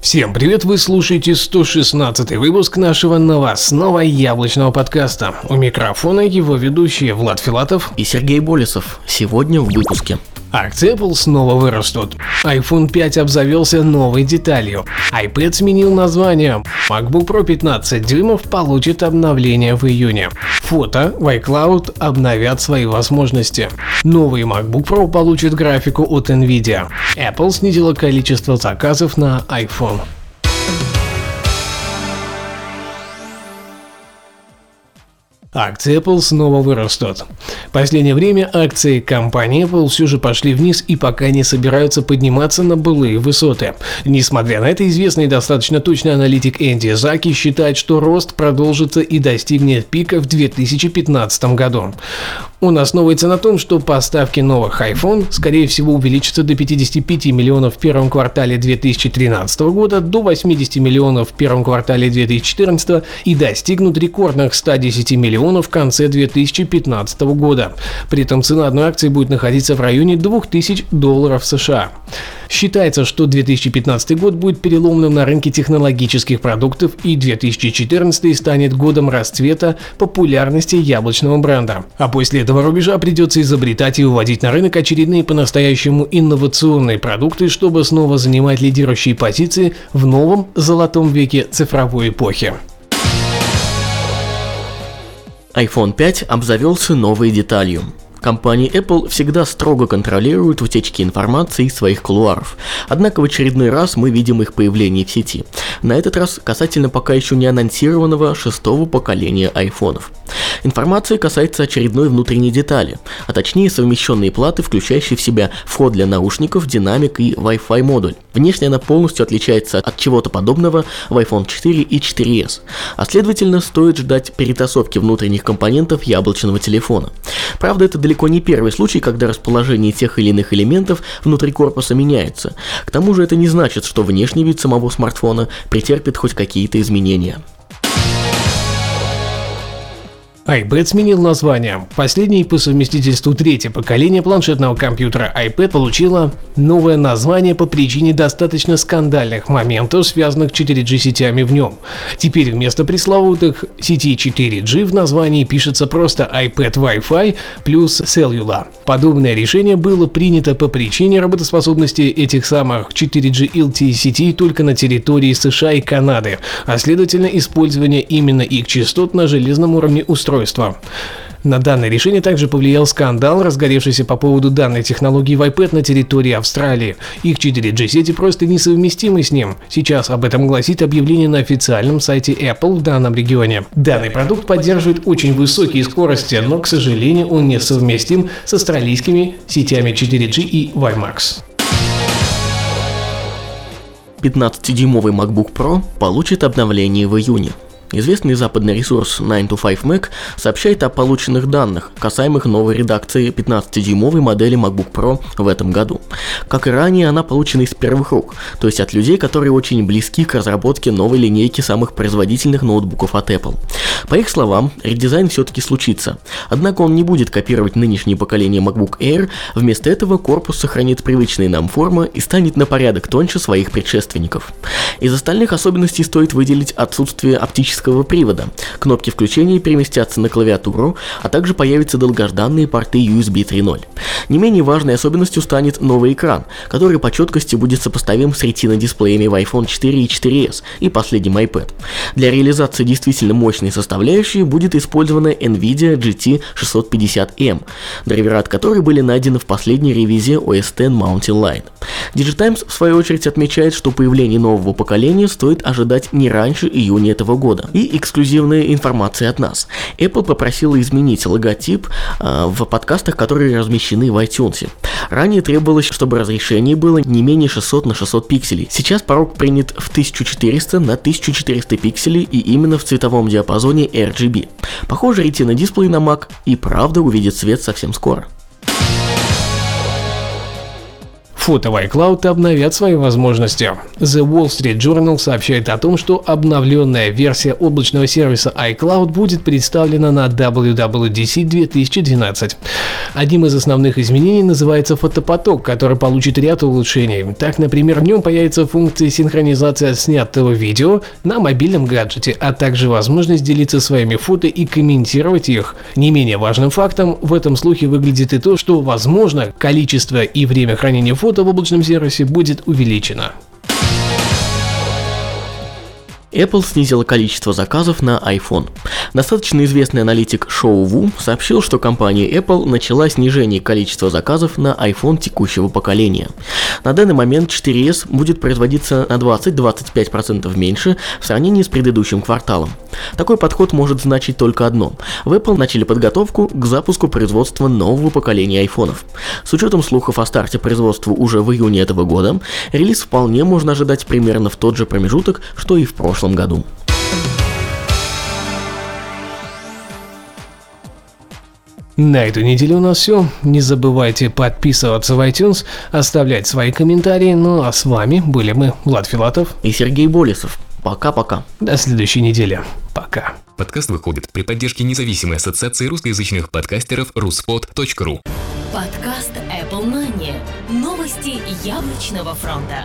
Всем привет, вы слушаете 116 выпуск нашего новостного яблочного подкаста. У микрофона его ведущие Влад Филатов и Сергей Болесов. Сегодня в выпуске. Акции Apple снова вырастут. iPhone 5 обзавелся новой деталью. iPad сменил название. MacBook Pro 15 дюймов получит обновление в июне. Фото в iCloud обновят свои возможности. Новый MacBook Pro получит графику от Nvidia. Apple снизила количество заказов на iPhone. Акции Apple снова вырастут. В последнее время акции компании Apple все же пошли вниз и пока не собираются подниматься на былые высоты. Несмотря на это, известный достаточно точный аналитик Энди Заки считает, что рост продолжится и достигнет пика в 2015 году. Он основывается на том, что поставки новых iPhone, скорее всего, увеличатся до 55 миллионов в первом квартале 2013 года, до 80 миллионов в первом квартале 2014 и достигнут рекордных 110 миллионов в конце 2015 года. При этом цена одной акции будет находиться в районе 2000 долларов США. Считается, что 2015 год будет переломным на рынке технологических продуктов и 2014 станет годом расцвета популярности яблочного бренда. А после этого рубежа придется изобретать и выводить на рынок очередные по-настоящему инновационные продукты, чтобы снова занимать лидирующие позиции в новом золотом веке цифровой эпохи iPhone 5 обзавелся новой деталью. Компания Apple всегда строго контролирует утечки информации из своих кулуаров, однако в очередной раз мы видим их появление в сети. На этот раз касательно пока еще не анонсированного шестого поколения айфонов. Информация касается очередной внутренней детали, а точнее совмещенные платы, включающие в себя вход для наушников, динамик и Wi-Fi модуль. Внешне она полностью отличается от чего-то подобного в iPhone 4 и 4s, а следовательно стоит ждать перетасовки внутренних компонентов яблочного телефона. Правда, это далеко не первый случай, когда расположение тех или иных элементов внутри корпуса меняется. К тому же это не значит, что внешний вид самого смартфона претерпит хоть какие-то изменения iPad сменил название. Последний по совместительству третье поколение планшетного компьютера iPad получило новое название по причине достаточно скандальных моментов, связанных с 4G сетями в нем. Теперь вместо пресловутых сетей 4G в названии пишется просто iPad Wi-Fi плюс Cellular. Подобное решение было принято по причине работоспособности этих самых 4G LTE сетей только на территории США и Канады, а следовательно использование именно их частот на железном уровне устройства устройства. На данное решение также повлиял скандал, разгоревшийся по поводу данной технологии в iPad на территории Австралии. Их 4G сети просто несовместимы с ним. Сейчас об этом гласит объявление на официальном сайте Apple в данном регионе. Данный продукт поддерживает очень высокие скорости, но, к сожалению, он несовместим с австралийскими сетями 4G и WiMAX. 15-дюймовый MacBook Pro получит обновление в июне. Известный западный ресурс 9to5Mac сообщает о полученных данных, касаемых новой редакции 15-дюймовой модели MacBook Pro в этом году. Как и ранее, она получена из первых рук, то есть от людей, которые очень близки к разработке новой линейки самых производительных ноутбуков от Apple. По их словам, редизайн все-таки случится, однако он не будет копировать нынешнее поколение MacBook Air, вместо этого корпус сохранит привычные нам формы и станет на порядок тоньше своих предшественников. Из остальных особенностей стоит выделить отсутствие оптического оптического привода. Кнопки включения переместятся на клавиатуру, а также появятся долгожданные порты USB 3.0. Не менее важной особенностью станет новый экран, который по четкости будет сопоставим с ретино-дисплеями в iPhone 4 и 4s и последним iPad. Для реализации действительно мощной составляющей будет использована NVIDIA GT 650M, драйвера от которой были найдены в последней ревизии OS X Mountain Lion. Digitimes в свою очередь отмечает, что появление нового поколения стоит ожидать не раньше июня этого года. И эксклюзивная информация от нас. Apple попросила изменить логотип э, в подкастах, которые размещены в iTunes. Ранее требовалось, чтобы разрешение было не менее 600 на 600 пикселей. Сейчас порог принят в 1400 на 1400 пикселей и именно в цветовом диапазоне RGB. Похоже, Retina дисплей на Mac и правда увидит свет совсем скоро. Фото в iCloud обновят свои возможности. The Wall Street Journal сообщает о том, что обновленная версия облачного сервиса iCloud будет представлена на WWDC 2012. Одним из основных изменений называется фотопоток, который получит ряд улучшений. Так, например, в нем появится функция синхронизации снятого видео на мобильном гаджете, а также возможность делиться своими фото и комментировать их. Не менее важным фактом в этом слухе выглядит и то, что, возможно, количество и время хранения фото в облачном сервисе будет увеличено. Apple снизила количество заказов на iPhone. Достаточно известный аналитик Шоу Ву сообщил, что компания Apple начала снижение количества заказов на iPhone текущего поколения. На данный момент 4S будет производиться на 20-25% меньше в сравнении с предыдущим кварталом. Такой подход может значить только одно. В Apple начали подготовку к запуску производства нового поколения айфонов. С учетом слухов о старте производства уже в июне этого года, релиз вполне можно ожидать примерно в тот же промежуток, что и в прошлом прошлом году. На эту неделю у нас все. Не забывайте подписываться в iTunes, оставлять свои комментарии. Ну а с вами были мы, Влад Филатов и Сергей Болесов. Пока-пока. До следующей недели. Пока. Подкаст выходит при поддержке независимой ассоциации русскоязычных подкастеров ruspod.ru Подкаст Apple Money. Новости яблочного фронта.